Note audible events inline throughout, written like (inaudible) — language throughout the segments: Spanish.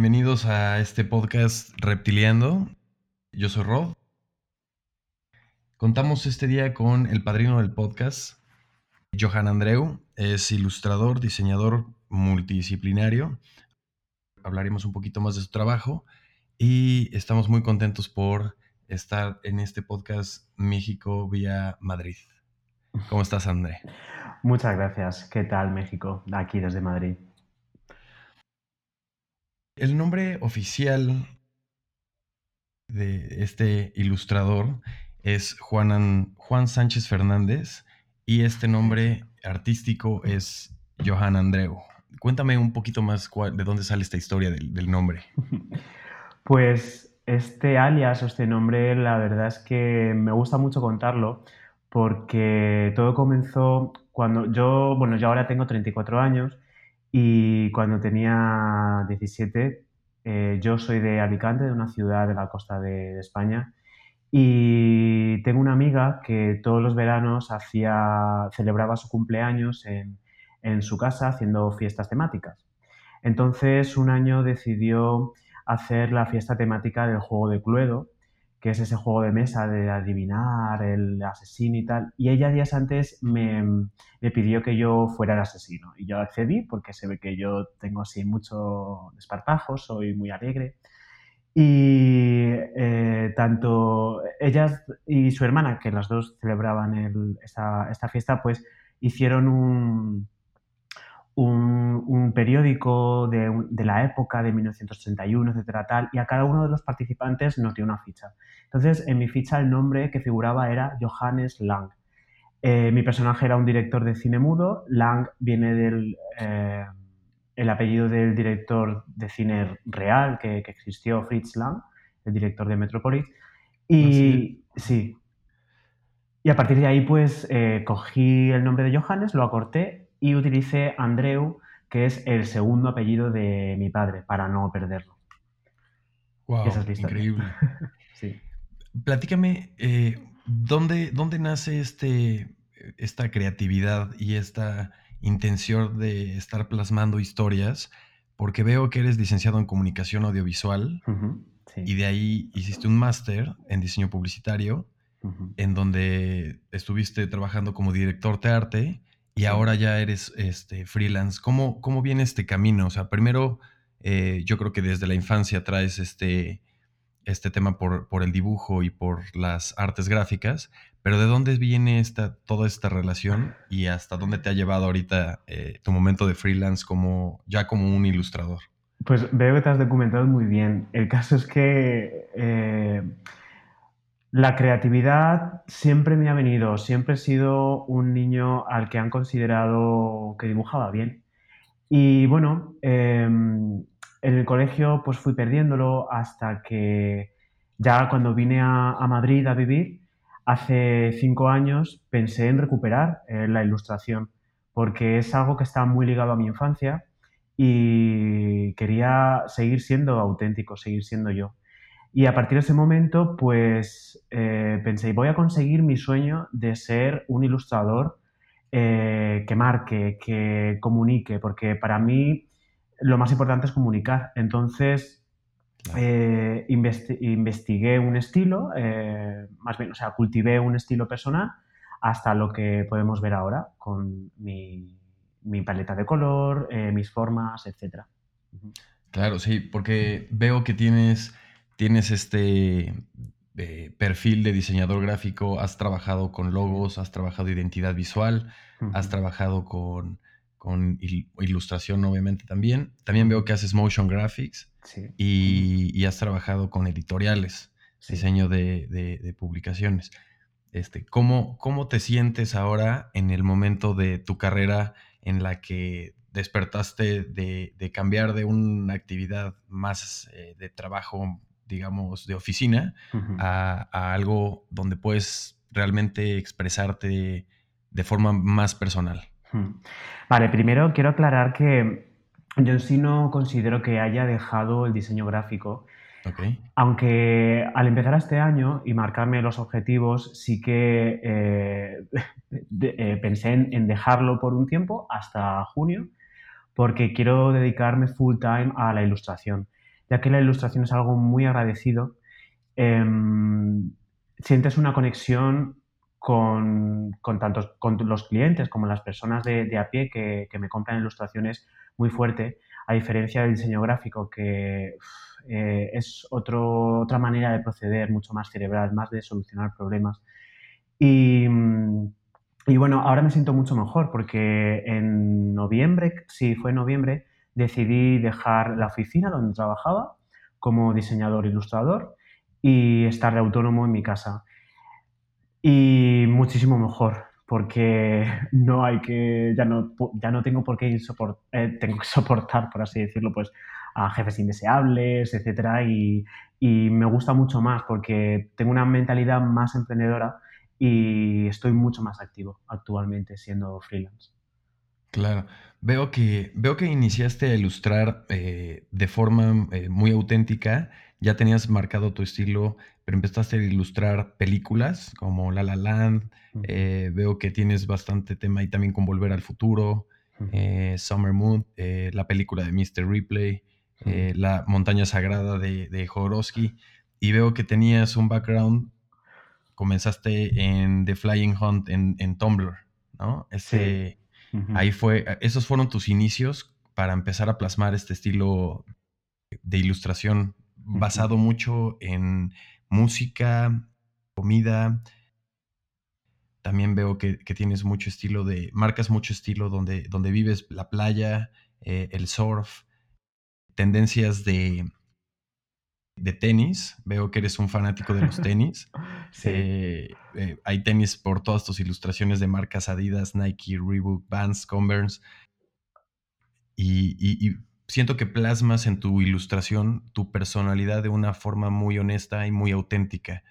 bienvenidos a este podcast Reptiliando. Yo soy Rod. Contamos este día con el padrino del podcast, Johan Andreu. Es ilustrador, diseñador multidisciplinario. Hablaremos un poquito más de su trabajo y estamos muy contentos por estar en este podcast México vía Madrid. ¿Cómo estás, André? Muchas gracias. ¿Qué tal, México? Aquí desde Madrid. El nombre oficial de este ilustrador es Juan, Juan Sánchez Fernández y este nombre artístico es Johan Andreu. Cuéntame un poquito más de dónde sale esta historia del, del nombre. (laughs) Pues este alias o este nombre, la verdad es que me gusta mucho contarlo porque todo comenzó cuando yo, bueno, yo ahora tengo 34 años y cuando tenía 17, eh, yo soy de Alicante, de una ciudad de la costa de, España, y tengo una amiga que todos los veranos hacía, celebraba su cumpleaños en, en su casa haciendo fiestas temáticas. Entonces, un año decidió hacer la fiesta temática del juego de Cluedo, que es ese juego de mesa de adivinar el asesino y tal. Y ella días antes me, pidió que yo fuera el asesino. Y yo accedí porque se ve que yo tengo así mucho desparpajo, soy muy alegre. Y eh, tanto ella y su hermana, que las dos celebraban esta fiesta, pues hicieron un, un, periódico de, la época de 1981, etcétera, tal, y a cada uno de los participantes nos dio una ficha. Entonces, en mi ficha el nombre que figuraba era Johannes Lang. Eh, mi personaje era un director de cine mudo, Lang viene del eh, el apellido del director de cine real que, existió, Fritz Lang, el director de Metropolis, y ¿Ah, sí. Y a partir de ahí, pues, eh, cogí el nombre de Johannes, lo acorté y utilicé Andreu, que es el segundo apellido de mi padre, para no perderlo. Wow, increíble. (laughs) sí. Platícame, eh, ¿dónde, ¿dónde, nace este, esta creatividad y esta intención de estar plasmando historias? Porque veo que eres licenciado en comunicación audiovisual y de ahí hiciste un máster en diseño publicitario, en donde estuviste trabajando como director de arte y ahora ya eres este, freelance. ¿Cómo, ¿Cómo viene este camino? O sea, primero, eh, yo creo que desde la infancia traes este, este tema por, por, el dibujo y por las artes gráficas, pero ¿de dónde viene esta, toda esta relación y hasta dónde te ha llevado ahorita eh, tu momento de freelance como, ya como un ilustrador? Pues veo que te has documentado muy bien. El caso es que eh, la creatividad siempre me ha venido, siempre he sido un niño al que han considerado que dibujaba bien. Y bueno, em, en el colegio pues fui perdiéndolo hasta que ya cuando vine a, Madrid a vivir, hace cinco años pensé en recuperar eh, la ilustración, porque es algo que está muy ligado a mi infancia y quería seguir siendo auténtico, seguir siendo yo. Y a partir de ese momento, pues eh, pensé, voy a conseguir mi sueño de ser un ilustrador eh, que marque, que comunique, porque para mí lo más importante es comunicar. Entonces, eh, investigué un estilo, más bien, o sea, cultivé un estilo personal hasta lo que podemos ver ahora con mi, mi paleta de color, mis formas, etc. Claro, sí, porque veo que tienes tienes este eh, perfil de diseñador gráfico, has trabajado con logos, has trabajado identidad visual, has trabajado con, ilustración obviamente también. También veo que haces motion graphics y, has trabajado con editoriales, diseño de, publicaciones. Este, ¿cómo, ¿Cómo te sientes ahora en el momento de tu carrera en la que despertaste de, cambiar de una actividad más eh, de trabajo digamos, de oficina a, algo donde puedes realmente expresarte de forma más personal. Vale, primero quiero aclarar que yo en sí no considero que haya dejado el diseño gráfico. Aunque al empezar este año y marcarme los objetivos, sí que eh, (laughs) eh, pensé en, dejarlo por un tiempo hasta junio, porque quiero dedicarme full time a la ilustración. Ya que la ilustración es algo muy agradecido. Em, sientes una conexión con, con, tantos, con los clientes como las personas de, a pie que, me compran ilustraciones muy fuerte, a diferencia del diseño gráfico, que eh, es otro, otra manera de proceder mucho más cerebral, más de solucionar problemas. Y, y bueno, ahora me siento mucho mejor porque en noviembre, sí, fue en noviembre, decidí dejar la oficina donde trabajaba como diseñador ilustrador y estar de autónomo en mi casa. Y muchísimo mejor, porque (laughs) no hay que, ya no, ya no tengo por qué eh, tengo que soportar, por así decirlo, pues a jefes indeseables, etcétera, y, y me gusta mucho más porque tengo una mentalidad más emprendedora y estoy mucho más activo actualmente siendo freelance. Claro. Veo que, veo que iniciaste a ilustrar eh, de forma eh, muy auténtica. Ya tenías marcado tu estilo, pero empezaste a ilustrar películas como La La Land. Eh, veo que tienes bastante tema ahí también con Volver al Futuro, Summer Moon, la película de Mr. Ripley, La Montaña Sagrada de, de Jodorowsky. Y veo que tenías un background, comenzaste en The Flying Hunt en, en Tumblr, ¿no? Ese, Ahí fue, eh, esos fueron tus inicios para empezar a plasmar este estilo de ilustración basado mucho en música, comida. También veo que, tienes mucho estilo de, marcas mucho estilo donde, donde vives la playa, eh, el surf, tendencias de, de tenis. Veo que eres un fanático de los (laughs) tenis. Eh, eh, hay tenis por todas tus ilustraciones de marcas Adidas, Nike, Reebok, Vans, Converse. Y, siento que plasmas en tu ilustración tu personalidad de una forma muy honesta y muy auténtica.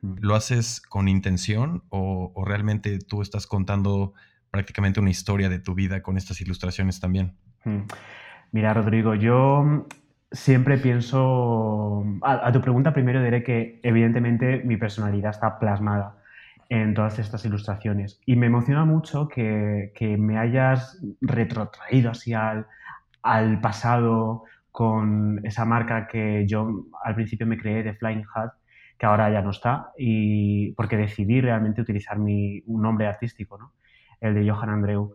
¿Lo haces con intención o, realmente tú estás contando prácticamente una historia de tu vida con estas ilustraciones también? Mira, Rodrigo, yo siempre pienso, a, tu pregunta primero diré que evidentemente mi personalidad está plasmada en todas estas ilustraciones y me emociona mucho que, me hayas retrotraído así al, pasado con esa marca que yo al principio me creé de Flying Hat, que ahora ya no está, y porque decidí realmente utilizar mi, un nombre artístico, ¿no? el de Johan Andreu.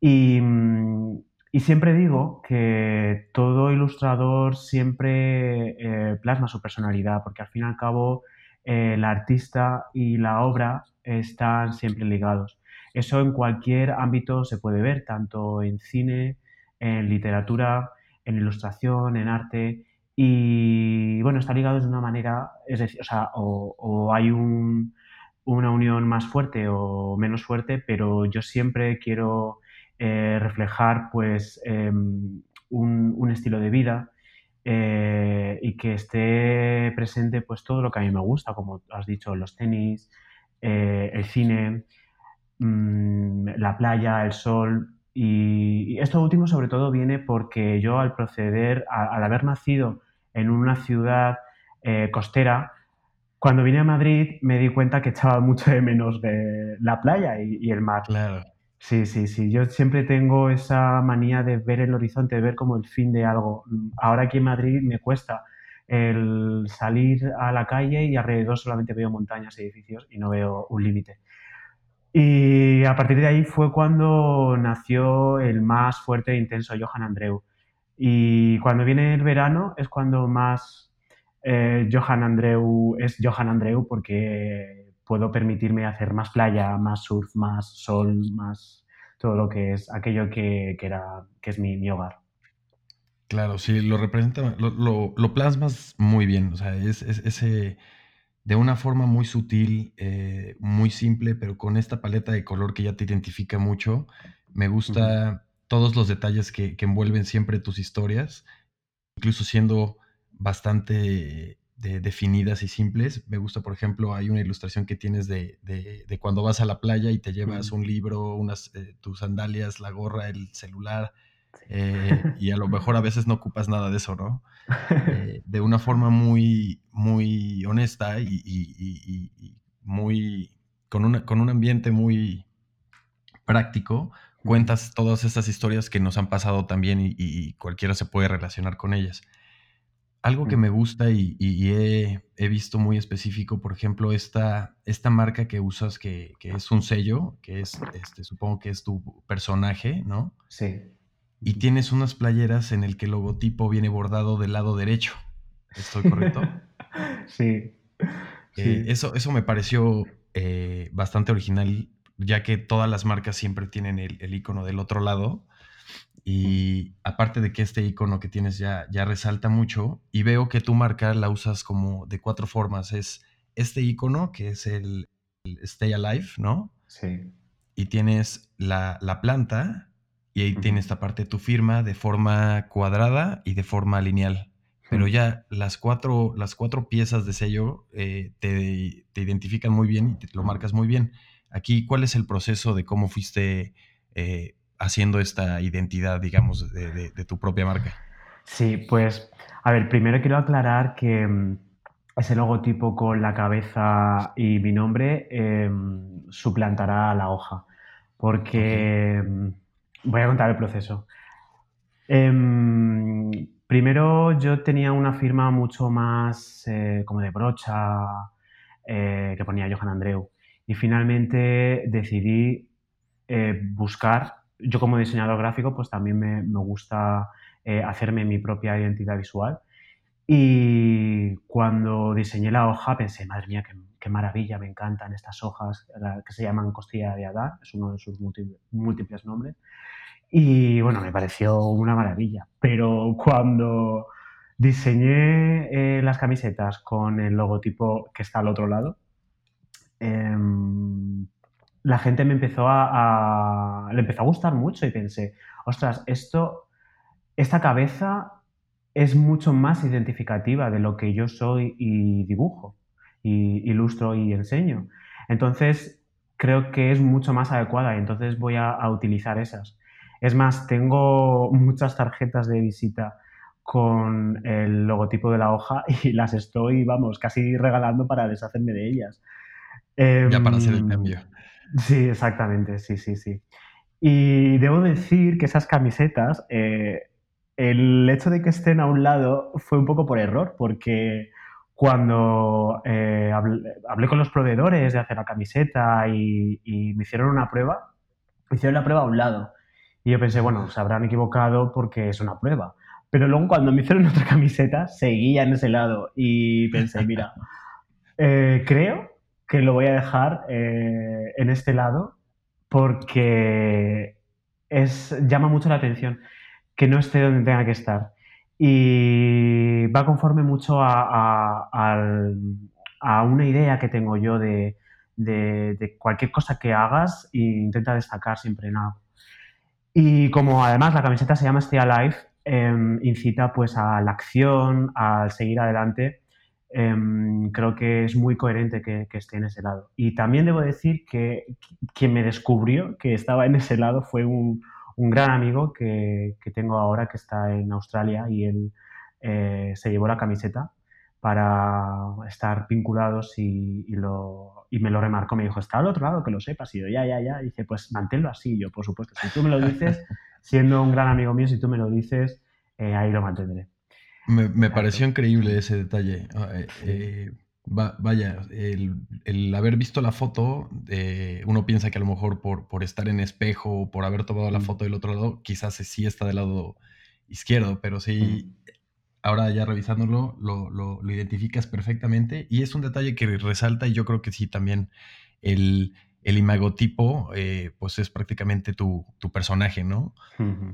Y, mm, y siempre digo que todo ilustrador siempre eh, plasma su personalidad, porque al fin y al cabo eh, el artista y la obra están siempre ligados. Eso en cualquier ámbito se puede ver, tanto en cine, en literatura, en ilustración, en arte. Y bueno, está ligado de una manera, es decir, o, sea, o, hay una unión más fuerte o menos fuerte, pero yo siempre quiero eh, reflejar pues em, un, estilo de vida eh, y que esté presente pues todo lo que a mí me gusta, como has dicho, los tenis, eh, el cine, mm, la playa, el sol. Y, esto último sobre todo viene porque yo al proceder, al haber nacido en una ciudad costera, cuando vine a Madrid me di cuenta que echaba mucho de menos de la playa y, y el mar. Claro. Sí, sí, sí. Yo siempre tengo esa manía de ver el horizonte, de ver como el fin de algo. Ahora aquí en Madrid me cuesta el salir a la calle y alrededor solamente veo montañas, edificios y no veo un límite. Y a partir de ahí fue cuando nació el más fuerte e intenso Johan Andreu. Y cuando viene el verano es cuando más eh, Johan Andreu es Johan Andreu porque puedo permitirme hacer más playa, más surf, más sol, más todo lo que es aquello que, era, que es mi, hogar. Claro, sí, lo representa, lo, plasmas muy bien, o sea, es, ese, de una forma muy sutil, eh, muy simple, pero con esta paleta de color que ya te identifica mucho. Me gusta todos los detalles que, que, envuelven siempre tus historias, incluso siendo bastante definidas y simples. Me gusta, por ejemplo, hay una ilustración que tienes de, cuando vas a la playa y te llevas un libro, unas, eh, tus sandalias, la gorra, el celular, eh, y a lo (laughs) mejor a veces no ocupas nada de eso, ¿no? (laughs) Eh, de una forma muy, muy honesta y, muy, con, una, con un ambiente muy práctico, cuentas todas estas historias que nos han pasado también y, cualquiera se puede relacionar con ellas. Algo que me gusta y, he, visto muy específico, por ejemplo, esta, esta marca que usas que, es un sello, que es, este, supongo que es tu personaje, ¿no? Sí. Y tienes unas playeras en el que el logotipo viene bordado del lado derecho. ¿Estoy correcto? (laughs) sí. Eh, eso, eso me pareció eh, bastante original, ya que todas las marcas siempre tienen el, el icono del otro lado. Y aparte de que este icono que tienes ya, ya resalta mucho, y veo que tu marca la usas como de cuatro formas. Es este icono, que es el, Stay Alive, ¿no? Sí. Y tienes la, planta, y ahí tienes esta parte de tu firma de forma cuadrada y de forma lineal. Pero ya las cuatro, las cuatro piezas de sello eh, te, te, identifican muy bien y te lo marcas muy bien. Aquí, ¿cuál es el proceso de cómo fuiste eh, haciendo esta identidad, digamos, de, tu propia marca? Sí, pues, a ver, primero quiero aclarar que mm, ese logotipo con la cabeza y mi nombre em, suplantará la hoja, porque mm, voy a contar el proceso. Em, primero yo tenía una firma mucho más eh, como de brocha, eh, que ponía Johan Andreu, y finalmente decidí eh, buscar yo como diseñador gráfico, pues también me, gusta eh, hacerme mi propia identidad visual. Y cuando diseñé la hoja pensé, madre mía, qué, maravilla, me encantan estas hojas que se llaman costilla de Adán, es uno de sus múltiples nombres. Y bueno, me pareció una maravilla. Pero cuando diseñé eh, las camisetas con el logotipo que está al otro lado, em, la gente me empezó a, le empezó a gustar mucho y pensé, ostras, esto, esta cabeza es mucho más identificativa de lo que yo soy y dibujo, y ilustro y enseño. Entonces, creo que es mucho más adecuada y entonces voy a, a utilizar esas. Es más, tengo (laughs) muchas tarjetas de visita con el logotipo de la hoja (laughs) y las estoy, vamos, casi regalando para deshacerme de ellas. Ya para hacer el em, cambio. Sí, exactamente, sí, sí, sí. Y debo decir que esas camisetas, eh, el hecho de que estén a un lado fue un poco por error, porque cuando eh, hablé, con los proveedores de hacer la camiseta y, me hicieron una prueba, me hicieron la prueba a un lado. Y yo pensé, bueno, se habrán equivocado porque es una prueba. Pero luego cuando me hicieron (laughs) otra camiseta, seguía en ese lado y pensé, mira, eh, creo que lo voy a dejar eh, en este lado porque es, llama mucho la atención que no esté donde tenga que estar. Y va conforme mucho a, una idea que tengo yo de, cualquier cosa que hagas e intenta destacar siempre en algo. Y como además la camiseta se llama Stay Alive, em, incita pues a la acción, al seguir adelante Em, creo que es muy coherente que, esté en ese lado. Y también debo decir que quien me descubrió que estaba en ese lado fue un, gran amigo que, tengo ahora que está en Australia y él eh, se llevó la camiseta para estar vinculados y, me lo remarcó. Me dijo, está al otro lado, que lo sepas. Y yo, ya, ya, ya. Y dice, pues manténlo así. yo, por supuesto, si tú me lo dices, siendo un gran amigo mío, si tú me lo dices, eh, ahí lo mantendré. Me, pareció increíble ese detalle. Ah, eh, eh, vaya, el, haber visto la foto, eh, uno piensa que a lo mejor por, por estar en espejo o por haber tomado la foto del otro lado, quizás sí está del lado izquierdo, pero sí, ahora ya revisándolo, lo, lo, lo, identificas perfectamente. Y es un detalle que resalta y yo creo que sí también el, el imagotipo, eh, pues es prácticamente tu, personaje, ¿no?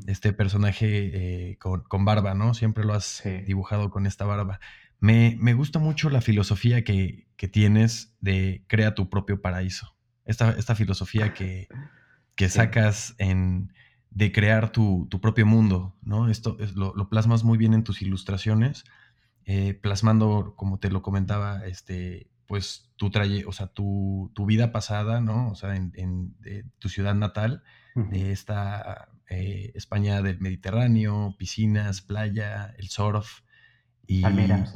Este personaje eh, con, barba, ¿no? Siempre lo has dibujado con esta barba. Me, gusta mucho la filosofía que, tienes de crea tu propio paraíso. Esta, esta filosofía que, que sacas en, de crear tu, propio mundo, ¿no? Esto lo, lo, plasmas muy bien en tus ilustraciones, eh, plasmando, como te lo comentaba, este, pues tu traye, o sea, tu, vida pasada, ¿no? O sea, en, tu ciudad natal, de esta eh, España del Mediterráneo, piscinas, playa, el surf y palmeras.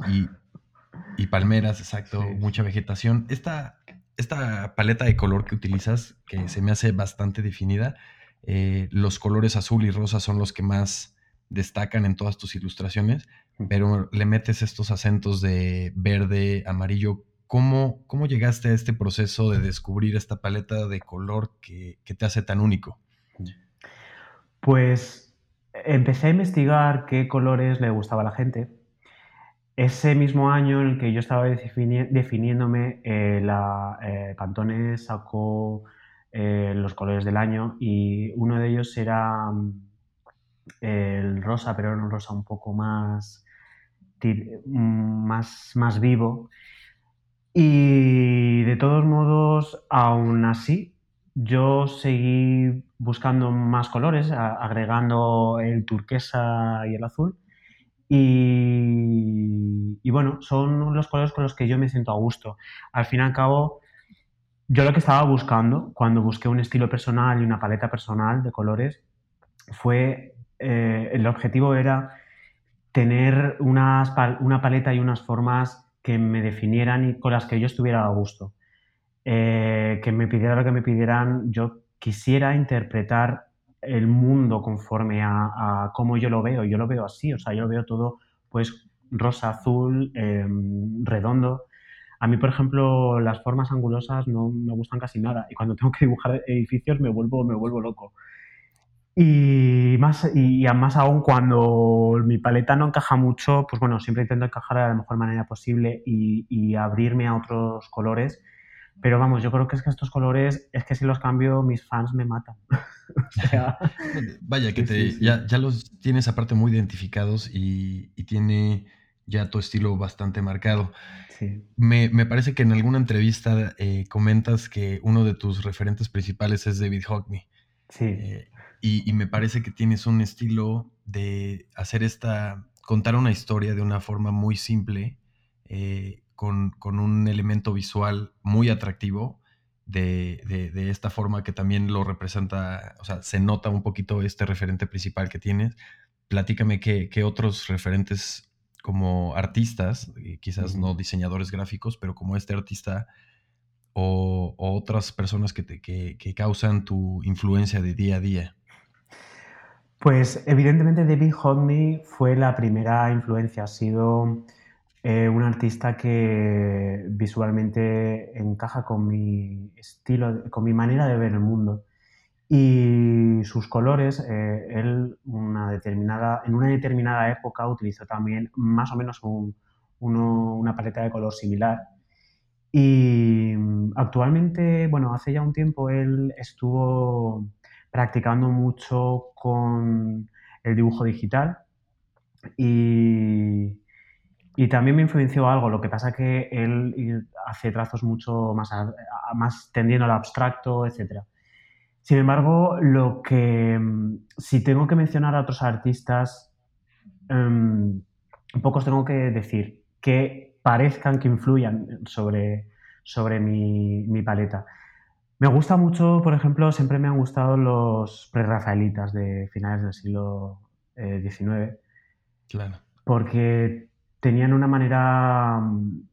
Y, palmeras, exacto, mucha vegetación. Esta, esta paleta de color que utilizas, que se me hace bastante definida, eh, los colores azul y rosa son los que más destacan en todas tus ilustraciones, pero le metes estos acentos de verde, amarillo. ¿Cómo, cómo llegaste a este proceso de descubrir esta paleta de color que, que te hace tan único? Pues empecé a investigar qué colores le gustaba a la gente. Ese mismo año en el que yo estaba definiéndome, eh, la eh, Pantone sacó eh, los colores del año y uno de ellos era mm, el rosa, pero era un rosa un poco más, mm, más, más vivo. Y de todos modos, aún así, yo seguí buscando más colores, agregando el turquesa y el azul. Y, y, bueno, son los colores con los que yo me siento a gusto. Al fin y al cabo, yo lo que estaba buscando cuando busqué un estilo personal y una paleta personal de colores fue, eh, el objetivo era tener unas, una paleta y unas formas que me definieran y con las que yo estuviera a gusto. Eh, que me pidiera lo que me pidieran, yo quisiera interpretar el mundo conforme a, cómo yo lo veo. Yo lo veo así, o sea, yo lo veo todo pues rosa, azul, em, redondo. A mí, por ejemplo, las formas angulosas no me gustan casi nada y cuando tengo que dibujar edificios me vuelvo, me vuelvo loco. Y más, y más aún cuando mi paleta no encaja mucho, pues bueno, siempre intento encajar de la mejor manera posible y, y abrirme a otros colores pero vamos, yo creo que es que estos colores, es que si los cambio, mis fans me matan. (laughs) Vaya, que Ya, ya, los tienes aparte muy identificados y, tiene ya tu estilo bastante marcado. Me, me, parece que en alguna entrevista eh, comentas que uno de tus referentes principales es David Hockney. Sí. Eh, y, y, me parece que tienes un estilo de hacer esta, contar una historia de una forma muy simple, eh, con, un elemento visual muy atractivo de, esta forma que también lo representa, o sea, se nota un poquito este referente principal que tienes. Platícame qué, otros referentes como artistas, eh, quizás no diseñadores gráficos, pero como este artista o, otras personas que, te, que, que causan tu influencia de día a día. Pues evidentemente David Hockney fue la primera influencia, ha sido eh, un artista que visualmente encaja con mi estilo, con mi manera de ver el mundo. Y sus colores, eh, él una determinada, en una determinada época utilizó también más o menos una paleta de color similar. Y mm, actualmente, bueno, hace ya un tiempo él estuvo practicando mucho con el dibujo digital y y también me influenció algo, lo que pasa que él hace trazos mucho más, más tendiendo al abstracto, etc. Sin embargo, lo que si tengo que mencionar a otros artistas, um, pocos tengo que decir que parezcan que influyan sobre, sobre mi, mi, paleta. Me gusta mucho, por ejemplo, siempre me han gustado los prerrafaelitas de finales del siglo XIX. Eh, claro. Porque tenían una manera mm,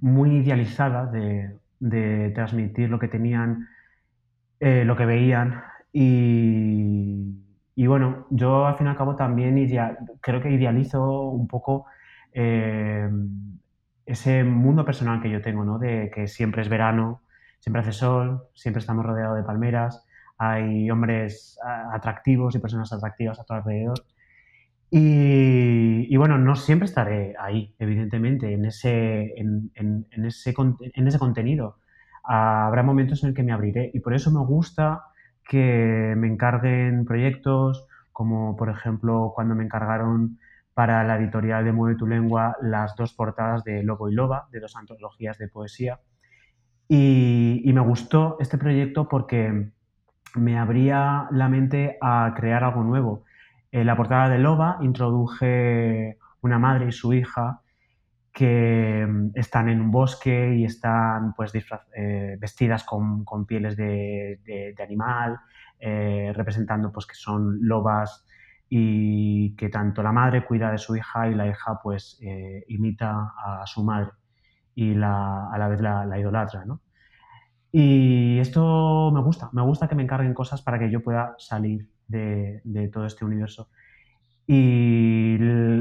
muy idealizada de, transmitir lo que tenían, eh, lo que veían. Y, bueno, yo al fin y al cabo también creo que idealizo un poco eh, ese mundo personal que yo tengo, ¿no? De que siempre es verano, siempre hace sol, siempre estamos rodeados de palmeras, hay hombres atractivos y personas atractivas a tu alrededor. Y, bueno, no siempre estaré ahí, evidentemente, en ese, en, ese, en ese contenido. habrá momentos en el que me abriré y por eso me gusta que me encarguen proyectos, como por ejemplo cuando me encargaron para la editorial de Mueve tu Lengua las dos portadas de Lobo y Loba, de dos antologías de poesía. Y, me gustó este proyecto porque me abría la mente a crear algo nuevo. En la portada de Loba introduje una madre y su hija que mm, están en un bosque y están pues eh, vestidas con, pieles de, animal, eh, representando pues que son lobas y que tanto la madre cuida de su hija y la hija pues eh, imita a su madre y la, a la vez la, la idolatra, ¿no? Y esto me gusta, me gusta que me encarguen cosas para que yo pueda salir de, todo este universo. Y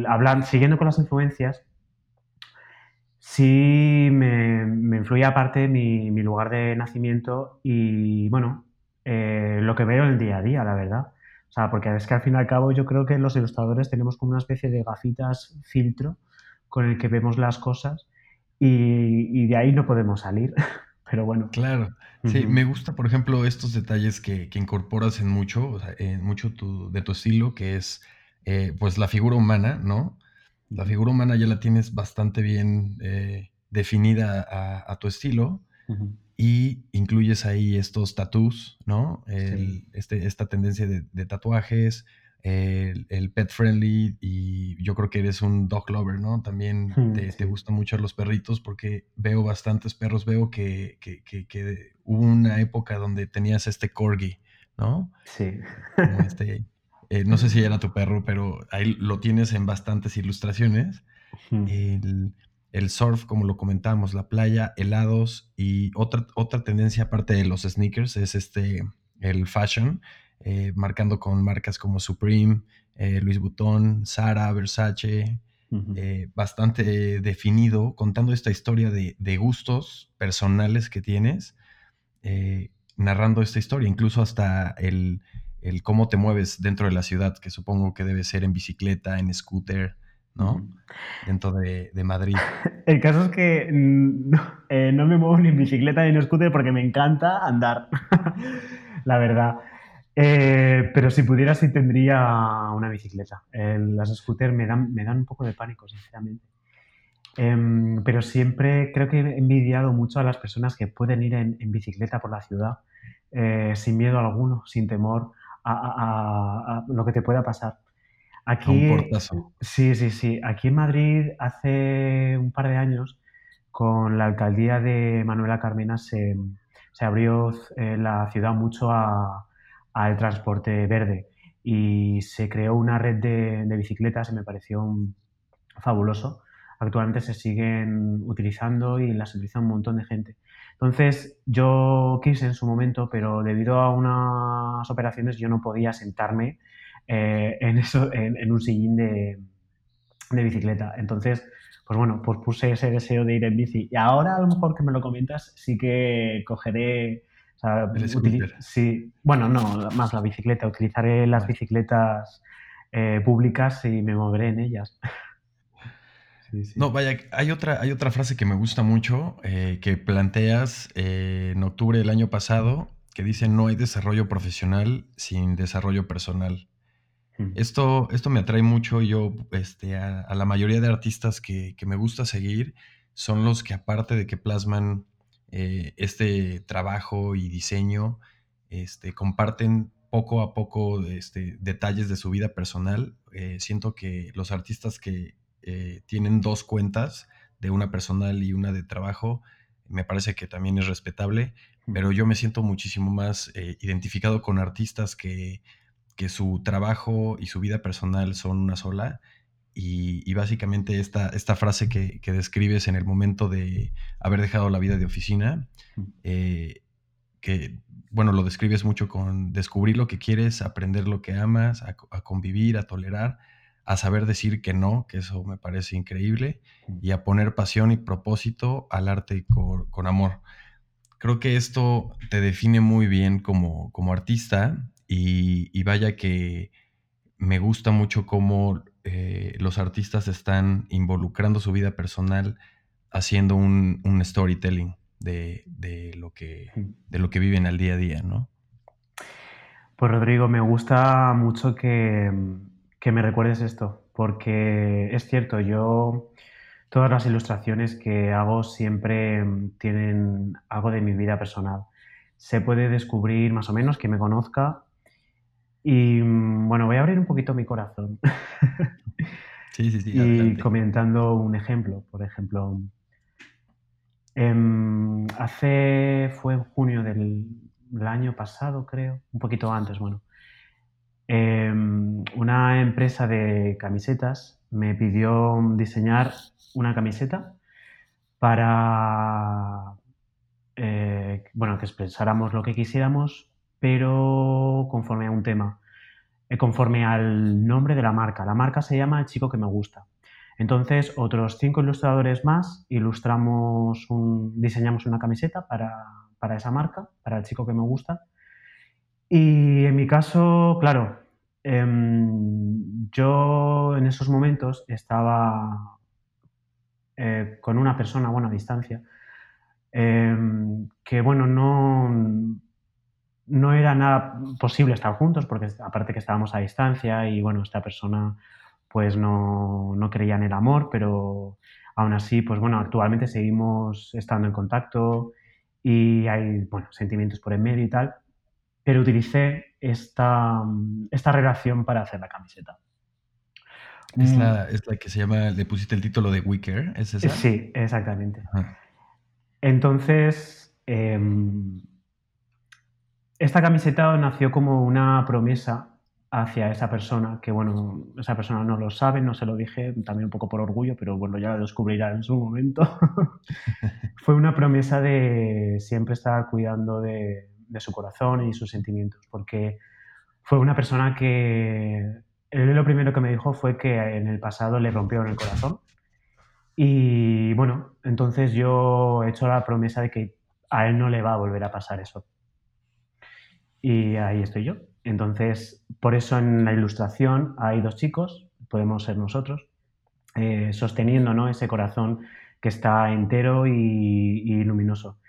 hablando, siguiendo con las influencias, sí me, me influye aparte mi, mi, lugar de nacimiento y, bueno, eh, lo que veo el día a día, la verdad. O sea, porque es que al fin y al cabo yo creo que los ilustradores tenemos como una especie de gafitas filtro con el que vemos las cosas y, de ahí no podemos salir. (laughs) Pero bueno. Claro. Sí, me gusta, por ejemplo, estos detalles que, incorporas en mucho, o sea, en mucho de tu estilo, que es eh, pues la figura humana, ¿no? La figura humana ya la tienes bastante bien eh, definida a, tu estilo y incluyes ahí estos tattoos, ¿no? este, esta tendencia de, tatuajes, el, pet friendly y yo creo que eres un dog lover, ¿no? También te, gustan mucho los perritos porque veo bastantes perros, veo que, hubo una época donde tenías este corgi, ¿no? Sí. Este, eh, no sé si (laughs) era tu perro, pero ahí lo tienes en bastantes ilustraciones. el, surf, como lo comentamos, la playa, helados y otra, otra tendencia aparte de los sneakers es este, el fashion, eh, marcando con marcas como Supreme, eh, Louis Vuitton, Zara, Versace, bastante definido, contando esta historia de, de gustos personales que tienes, narrando esta historia, incluso hasta el el cómo te mueves dentro de la ciudad, que supongo que debe ser en bicicleta, en scooter, ¿no? Dentro de, Madrid. (laughs) El caso es que eh, no, me muevo ni en bicicleta ni en scooter porque me encanta andar, (laughs) la verdad. Eh, pero si pudiera, sí tendría una bicicleta. las scooters me dan, me dan un poco de pánico, sinceramente. Em, pero siempre creo que he envidiado mucho a las personas que pueden ir en, bicicleta por la ciudad eh, sin miedo alguno, sin temor a, lo que te pueda pasar. Aquí, Sí, sí, sí. Aquí en Madrid hace un par de años, con la alcaldía de Manuela Carmena, se, abrió eh, la ciudad mucho al transporte verde y se creó una red de, bicicletas y me pareció fabuloso. Actualmente se siguen utilizando y las utiliza un montón de gente. Entonces, yo quise en su momento, pero debido a unas operaciones yo no podía sentarme eh, en, eso, en, un sillín de, bicicleta. Entonces, pues bueno, pues puse ese deseo de ir en bici. Y ahora, a lo mejor que me lo comentas, sí que cogeré... sí, bueno, no, más la bicicleta. Utilizaré las bicicletas eh, públicas y me moveré en ellas. (laughs) No, vaya, hay otra, hay otra frase que me gusta mucho eh, que planteas eh, en octubre del año pasado que dice no hay desarrollo profesional sin desarrollo personal. Mm. Esto, esto me atrae mucho. Yo, este, a, la mayoría de artistas que, me gusta seguir son los que aparte de que plasman eh, este trabajo y diseño, este, comparten poco a poco este, detalles de su vida personal. siento que los artistas que, eh, tienen dos cuentas, de una personal y una de trabajo, me parece que también es respetable, pero yo me siento muchísimo más eh, identificado con artistas que, que, su trabajo y su vida personal son una sola. Y, básicamente esta, esta frase que, describes en el momento de haber dejado la vida de oficina, eh, que, bueno, lo describes mucho con descubrir lo que quieres, aprender lo que amas, a convivir, a tolerar, a saber decir que no, que eso me parece increíble, y a poner pasión y propósito al arte con, amor. Creo que esto te define muy bien como, como artista y, vaya que me gusta mucho cómo eh, los artistas están involucrando su vida personal haciendo un, storytelling de, lo que, de lo que viven al día a día, ¿no? Pues Rodrigo, me gusta mucho que, que me recuerdes esto, porque es cierto, yo todas las ilustraciones que hago siempre tienen algo de mi vida personal. Se puede descubrir más o menos que me conozca y bueno, voy a abrir un poquito mi corazón. (laughs) Sí, sí, sí. y comentando un ejemplo, por ejemplo, em, hace, fue en junio del, del, año pasado, creo, un poquito antes, bueno, Em, una empresa de camisetas me pidió diseñar una camiseta para eh, bueno, que expresáramos lo que quisiéramos, pero conforme a un tema. eh, conforme al nombre de la marca. La marca se llama El chico que me gusta. Entonces, otros cinco ilustradores más ilustramos, un, diseñamos una camiseta para, para esa marca, para el chico que me gusta. Y en mi caso, claro, em, yo en esos momentos estaba eh, con una persona, bueno, a distancia, em, que bueno, no, no era nada posible estar juntos porque aparte que estábamos a distancia y bueno, esta persona pues no, no creía en el amor, pero aún así, pues bueno, actualmente seguimos estando en contacto y hay, bueno, sentimientos por en medio y tal, pero utilicé esta, esta relación para hacer la camiseta. Es mm. la, es la, que se llama, le pusiste el título de Wicker, ¿es esa? Sí, exactamente. Entonces, em, esta camiseta nació como una promesa hacia esa persona, que bueno, esa persona no lo sabe, no se lo dije, también un poco por orgullo, pero bueno, ya lo descubrirá en su momento. (laughs) Fue una promesa de siempre estar cuidando de, su corazón y sus sentimientos, porque fue una persona que él lo primero que me dijo fue que en el pasado le rompieron el corazón. Y bueno, entonces yo he hecho la promesa de que a él no le va a volver a pasar eso. Y ahí estoy yo. Entonces, por eso en la ilustración hay dos chicos, podemos ser nosotros, eh, sosteniendo ¿no? ese corazón que está entero y, luminoso.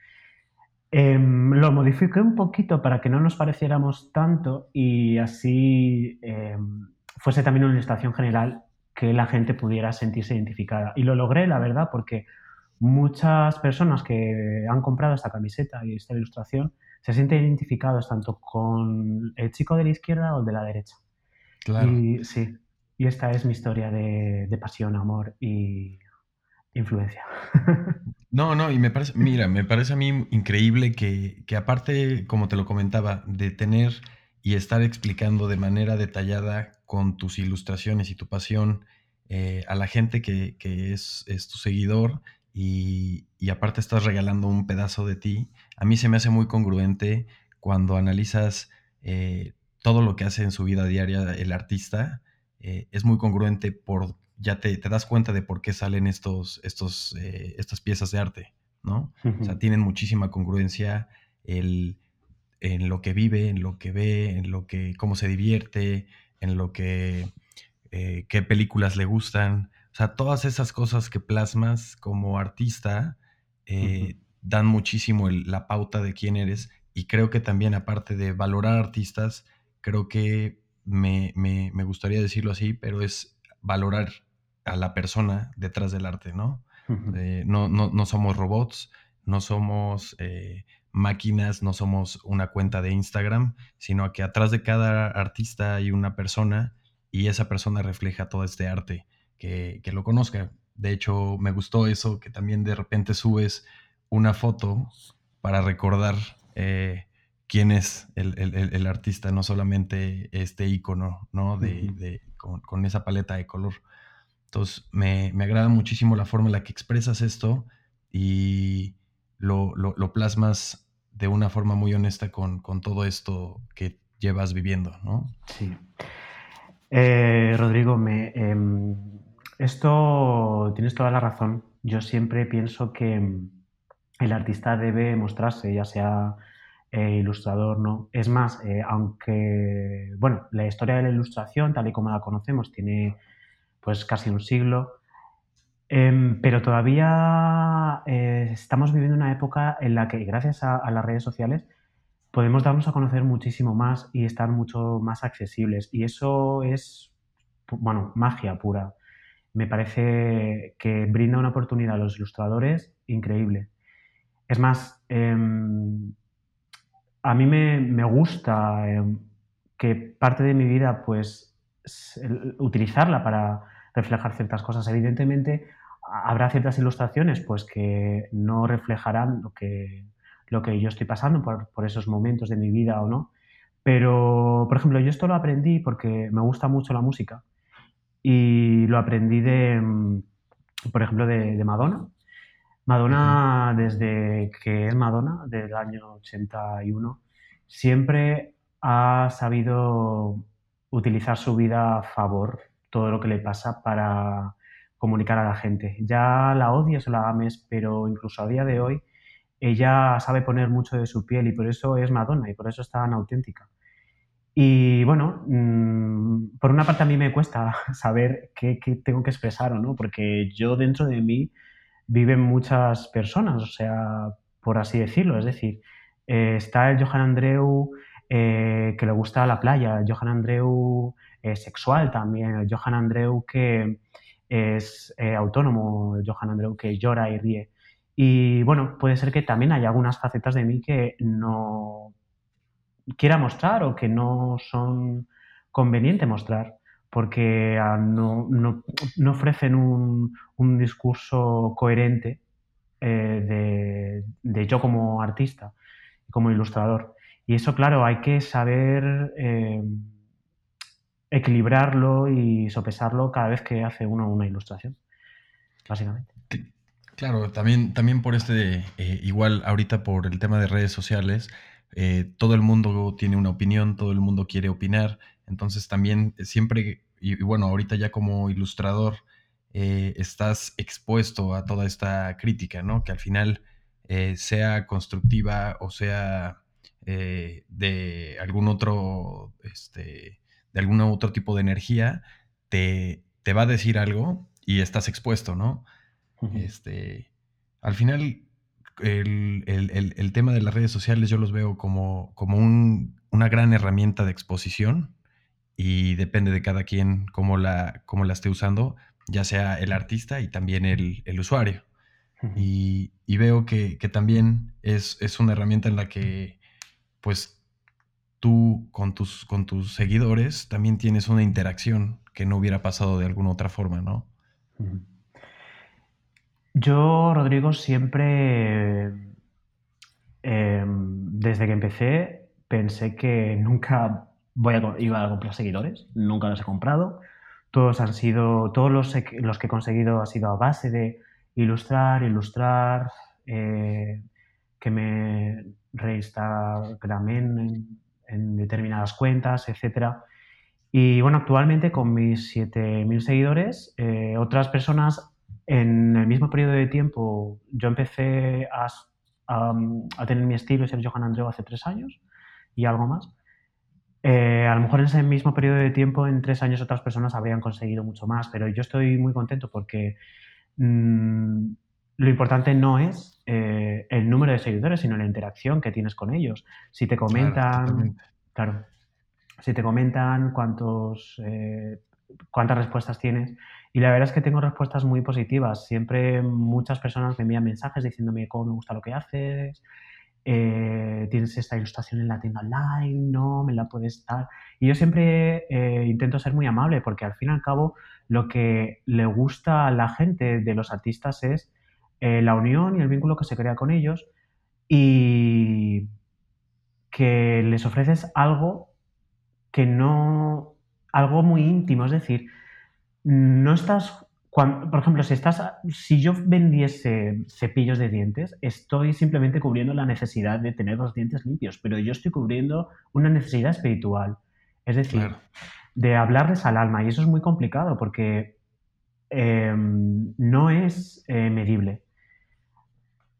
Em, lo modifiqué un poquito para que no nos pareciéramos tanto y así em, fuese también una ilustración general que la gente pudiera sentirse identificada. Y lo logré, la verdad, porque muchas personas que han comprado esta camiseta y esta ilustración se sienten identificados tanto con el chico de la izquierda o el de la derecha. Claro. Y sí, y esta es mi historia de, pasión, amor y influencia. (laughs) No, no, y me parece, mira, me parece a mí increíble que, aparte, como te lo comentaba, de tener y estar explicando de manera detallada con tus ilustraciones y tu pasión eh, a la gente que, es, es, tu seguidor y, aparte estás regalando un pedazo de ti, a mí se me hace muy congruente cuando analizas eh, todo lo que hace en su vida diaria el artista, eh, es muy congruente por, ya te, das cuenta de por qué salen estos, estos, eh, estas piezas de arte, ¿no? O sea, tienen muchísima congruencia en lo que vive, en lo que ve, en lo que, cómo se divierte, en lo que, qué películas le gustan. O sea, todas esas cosas que plasmas como artista eh, dan muchísimo la pauta de quién eres y creo que también aparte de valorar artistas, creo que me, gustaría decirlo así, pero es valorar a la persona detrás del arte, ¿no? Eh, no, no, somos robots, no somos eh, máquinas, no somos una cuenta de Instagram, sino que atrás de cada artista hay una persona y esa persona refleja todo este arte que, lo conozca. De hecho, me gustó eso, que también de repente subes una foto para recordar eh, quién es el, artista, no solamente este icono, ¿no? De, con, esa paleta de color. Entonces, me, agrada muchísimo la forma en la que expresas esto y lo, plasmas de una forma muy honesta con, todo esto que llevas viviendo, ¿no? Sí. Eh, Rodrigo, me, em, esto tienes toda la razón. Yo siempre pienso que mm, el artista debe mostrarse, ya sea eh, ilustrador, ¿no? Es más, eh, aunque, bueno, la historia de la ilustración, tal y como la conocemos, tiene pues casi un siglo, em, pero todavía eh, estamos viviendo una época en la que, gracias a, las redes sociales, podemos darnos a conocer muchísimo más y estar mucho más accesibles. Y eso es, bueno, magia pura me parece que brinda una oportunidad a los ilustradores increíble. Es más, em, a mí me, gusta em, que parte de mi vida, pues, utilizarla para reflejar ciertas cosas. Evidentemente, habrá ciertas ilustraciones, pues, que no reflejarán lo que, lo que yo estoy pasando por, por esos momentos de mi vida o no. Pero, por ejemplo, yo esto lo aprendí porque me gusta mucho la música y lo aprendí de, mm, por ejemplo, de, Madonna. Madonna, desde que es Madonna, del año 81, siempre ha sabido utilizar su vida a favor, todo lo que le pasa para comunicar a la gente. Ya la odies o la ames, pero incluso a día de hoy ella sabe poner mucho de su piel y por eso es Madonna y por eso es tan auténtica. Y bueno, mm, por una parte a mí me cuesta (laughs) saber qué, tengo que expresar o no, porque yo dentro de mí viven muchas personas, o sea, por así decirlo. Es decir, eh, está el Johan Andreu eh, que le gusta la playa, el Johan Andreu eh, sexual también, el Johan Andreu que es autónomo, el Johan Andreu que llora y ríe. Y bueno, puede ser que también haya algunas facetas de mí que no quiera mostrar o que no son conveniente mostrar porque ah, no, ofrecen un, discurso coherente eh, de, yo como artista, como ilustrador. Y eso, claro, hay que saber eh, equilibrarlo y sopesarlo cada vez que hace uno una ilustración, básicamente. Claro, también, también por este, eh, igual ahorita por el tema de redes sociales, todo el mundo tiene una opinión, todo el mundo quiere opinar, entonces también siempre, y, bueno, ahorita ya como ilustrador, estás expuesto a toda esta crítica, ¿no? Que al final eh, sea constructiva o sea eh, de algún otro, este, de algún otro tipo de energía, te, te, va a decir algo y estás expuesto, ¿no? Este, al final, el, tema de las redes sociales yo los veo como, como una gran herramienta de exposición y depende de cada quien cómo la, cómo la esté usando, ya sea el artista y también el, el usuario. Y, veo que, también es, una herramienta en la que, pues, tú con tus, con tus seguidores también tienes una interacción que no hubiera pasado de alguna otra forma, ¿no? Yo, Rodrigo, siempre, em, desde que empecé, pensé que nunca voy a, iba a comprar seguidores, nunca los he comprado. Todos han sido, todos los, que he conseguido ha sido a base de ilustrar, ilustrar, eh, que me reinstagramen en, en determinadas cuentas, etc. Y bueno, actualmente con mis 7.000 seguidores, eh, otras personas en el mismo periodo de tiempo, yo empecé a, a, tener mi estilo y ser Johan Andreu hace tres años y algo más. Eh, a lo mejor en ese mismo periodo de tiempo, en tres años, otras personas habrían conseguido mucho más, pero yo estoy muy contento porque Mm, lo importante no es eh, el número de seguidores, sino la interacción que tienes con ellos. Si te comentan, claro, si te comentan cuántos, eh, cuántas respuestas tienes. Y la verdad es que tengo respuestas muy positivas. Siempre muchas personas me envían mensajes diciéndome cómo me gusta lo que haces, eh, tienes esta ilustración en la tienda online, no, me la puedes dar. Y yo siempre intento ser muy amable porque al fin y al cabo lo que le gusta a la gente de los artistas es eh, la unión y el vínculo que se crea con ellos y que les ofreces algo que no, algo muy íntimo, es decir, no estás por ejemplo, si, estás, si yo vendiese cepillos de dientes, estoy simplemente cubriendo la necesidad de tener los dientes limpios, pero yo estoy cubriendo una necesidad espiritual. Es decir, de hablarles al alma. Y eso es muy complicado porque em, no es eh, medible.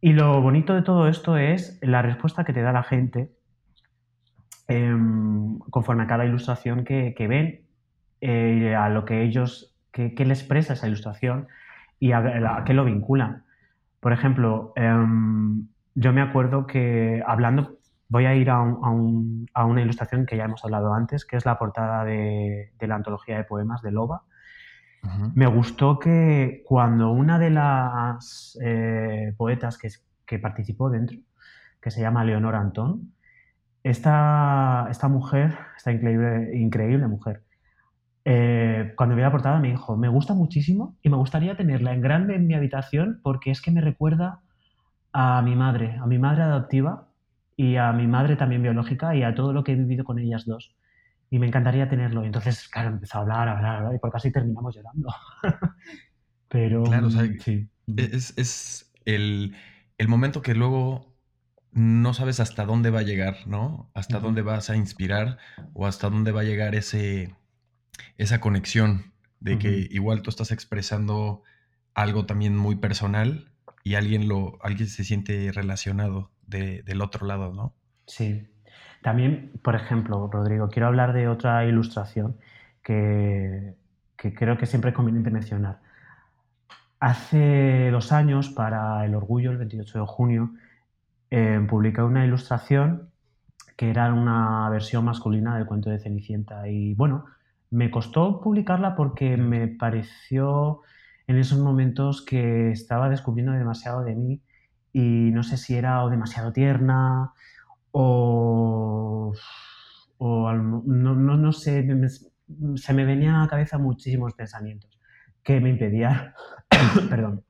Y lo bonito de todo esto es la respuesta que te da la gente em, conforme a cada ilustración que, ven, eh, a lo que ellos, que, les expresa esa ilustración y a, qué lo vinculan. Por ejemplo, em, yo me acuerdo que hablando voy a ir a, una ilustración que ya hemos hablado antes, que es la portada de, la antología de poemas de Loba. Me gustó que cuando una de las eh, poetas que, participó dentro, que se llama Leonor Antón, esta, esta mujer, esta increíble, increíble mujer, eh, cuando vi la portada me dijo, me gusta muchísimo y me gustaría tenerla en grande en mi habitación porque es que me recuerda a mi madre, a mi madre adoptiva, y a mi madre también biológica y a todo lo que he vivido con ellas dos. Y me encantaría tenerlo. Y entonces, claro, empezó a hablar, a hablar, y por casi terminamos llorando. (laughs) Pero claro, sí. E-, es, es el, el, momento que luego no sabes hasta dónde va a llegar, ¿no? Hasta dónde vas a inspirar o hasta dónde va a llegar ese, esa conexión de que igual tú estás expresando algo también muy personal y alguien, lo, alguien se siente relacionado del otro lado, ¿no? Sí. También, por ejemplo, Rodrigo, quiero hablar de otra ilustración que, que creo que siempre es conveniente mencionar. Hace dos años, para el Orgullo, el 28 de junio, eh, publiqué una ilustración que era una versión masculina del cuento de Cenicienta. Y bueno, me costó publicarla porque me pareció en esos momentos que estaba descubriendo demasiado de mí y no sé si era o demasiado tierna o, no, no, sé, se me venían a la cabeza muchísimos pensamientos que me impedían, (coughs) perdón,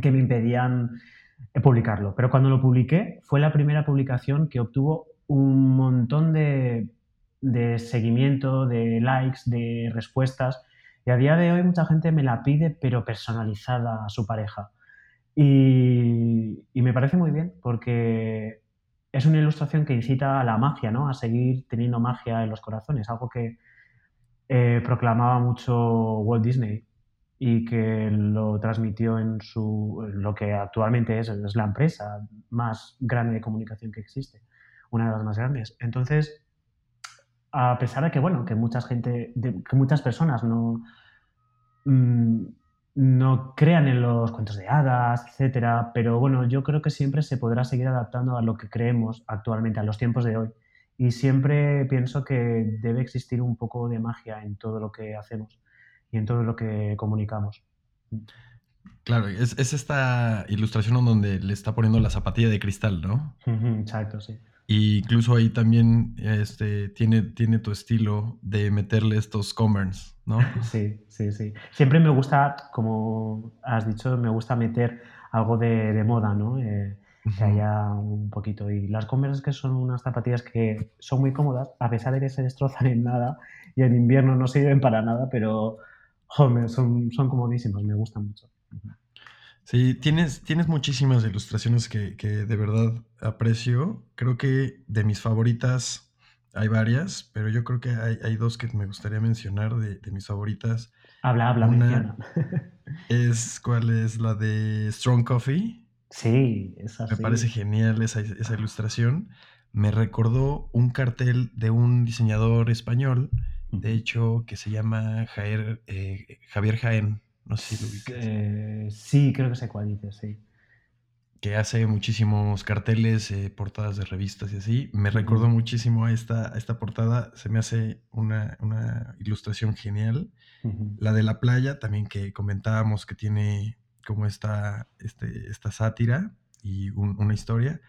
que me impedían publicarlo. Pero cuando lo publiqué, fue la primera publicación que obtuvo un montón de, de seguimiento, de likes, de respuestas. Y a día de hoy mucha gente me la pide, pero personalizada a su pareja. Y, me parece muy bien porque es una ilustración que incita a la magia, ¿no? A seguir teniendo magia en los corazones, algo que eh, proclamaba mucho Walt Disney y que lo transmitió en su lo que actualmente es, es la empresa más grande de comunicación que existe, una de las más grandes. Entonces, a pesar de que bueno, que mucha gente, que muchas personas no mm, no crean en los cuentos de hadas, etcétera, pero bueno, yo creo que siempre se podrá seguir adaptando a lo que creemos actualmente, a los tiempos de hoy. Y siempre pienso que debe existir un poco de magia en todo lo que hacemos y en todo lo que comunicamos. Claro, es, es esta ilustración donde le está poniendo la zapatilla de cristal, ¿no? Exacto, sí. Y incluso ahí también este, tiene, tiene tu estilo de meterle estos commerce, ¿no? Sí, sí, sí. Siempre me gusta, como has dicho, me gusta meter algo de, moda, ¿no? Eh, que haya un poquito. Y las Converse que son unas zapatillas que son muy cómodas, a pesar de que se destrozan en nada y en invierno no sirven para nada, pero son, son comodísimas, me gustan mucho. Sí, tienes, tienes muchísimas ilustraciones que, de verdad aprecio. Creo que de mis favoritas hay varias, pero yo creo que hay, dos que me gustaría mencionar de, mis favoritas. Habla, habla, Una (laughs) es cuál es la de Strong Coffee. Sí, esa Me parece genial esa, ilustración. Me recordó un cartel de un diseñador español, de hecho, que se llama eh, Javier Jaén. No sé si lo ubicas. Eh, sí, creo que sé cuál dices, sí. Que hace muchísimos carteles, eh, portadas de revistas y así. Me recordó muchísimo a esta, esta portada. Se me hace una, ilustración genial. La de la playa, también que comentábamos que tiene como esta, este, esta sátira y una historia.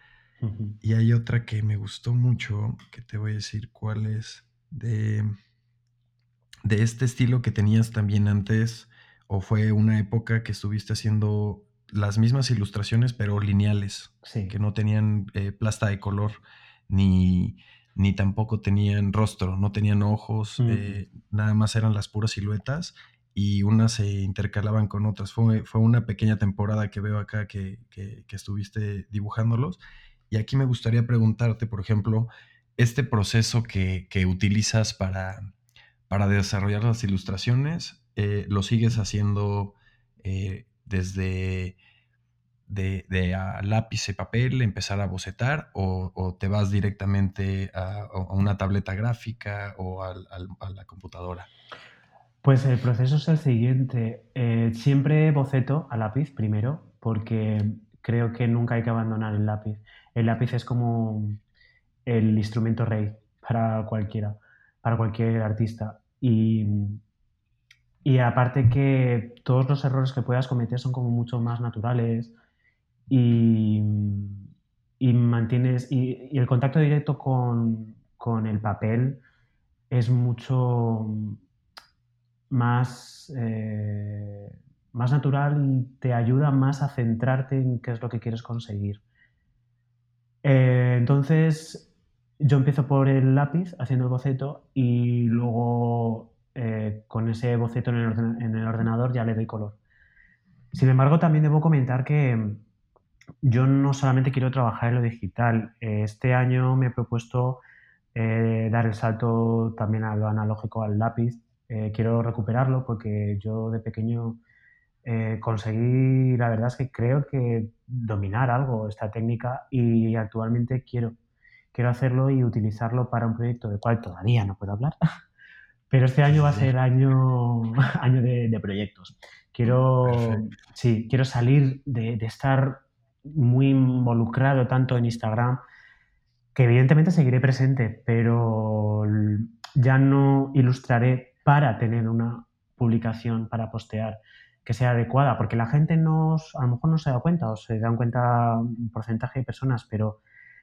Y hay otra que me gustó mucho, que te voy a decir cuál es, de, de este estilo que tenías también antes ¿O fue una época que estuviste haciendo las mismas ilustraciones, pero lineales? Que no tenían eh, plasta de color, ni, ni tampoco tenían rostro, no tenían ojos, eh, nada más eran las puras siluetas y unas se intercalaban con otras. Fue, fue una pequeña temporada que veo acá que, que, estuviste dibujándolos. Y aquí me gustaría preguntarte, por ejemplo, este proceso que, que utilizas para, para desarrollar las ilustraciones, eh, lo sigues haciendo eh, desde de, lápiz y papel, empezar a bocetar, o, te vas directamente a, una tableta gráfica o a la computadora? Pues el proceso es el siguiente. Eh, siempre boceto a lápiz primero, porque creo que nunca hay que abandonar el lápiz. El lápiz es como el instrumento rey para cualquiera, para cualquier artista. Y y aparte que todos los errores que puedas cometer son como mucho más naturales y, mantienes. Y, el contacto directo con, el papel es mucho más, eh, más natural y te ayuda más a centrarte en qué es lo que quieres conseguir. Eh, entonces, yo empiezo por el lápiz haciendo el boceto y luego eh, con ese boceto en el, ordenador ya le doy color. Sin embargo, también debo comentar que yo no solamente quiero trabajar en lo digital. Este año me he propuesto eh, dar el salto también a lo analógico, al lápiz. Eh, quiero recuperarlo porque yo de pequeño eh, conseguí, la verdad es que creo que dominar algo, esta técnica, y actualmente quiero, quiero hacerlo y utilizarlo para un proyecto del cual todavía no puedo hablar, (laughs) pero este año va a ser año, (laughs) año de, proyectos. Quiero, sí, quiero salir de, de, estar muy involucrado tanto en Instagram, que evidentemente seguiré presente, pero ya no ilustraré para tener una publicación, para postear que sea adecuada, porque la gente no, a lo mejor no se da cuenta o se dan cuenta un porcentaje de personas, pero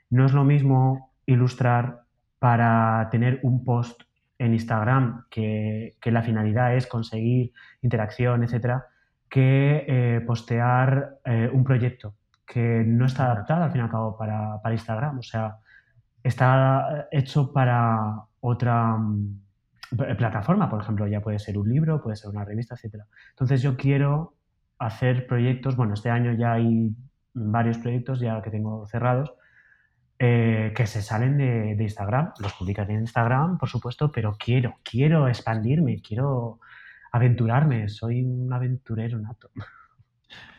no es lo mismo ilustrar para tener un post en Instagram que, la finalidad es conseguir interacción, etcétera, que eh, postear eh, un proyecto que no está adaptado al fin y al cabo para, para Instagram, o sea, está hecho para otra eh, plataforma, por ejemplo, ya puede ser un libro, puede ser una revista, etc. Entonces yo quiero hacer proyectos, bueno, este año ya hay varios proyectos ya que tengo cerrados, eh, que se salen de, Instagram, los publicaré en Instagram, por supuesto, pero quiero, quiero expandirme, quiero aventurarme, soy un aventurero nato.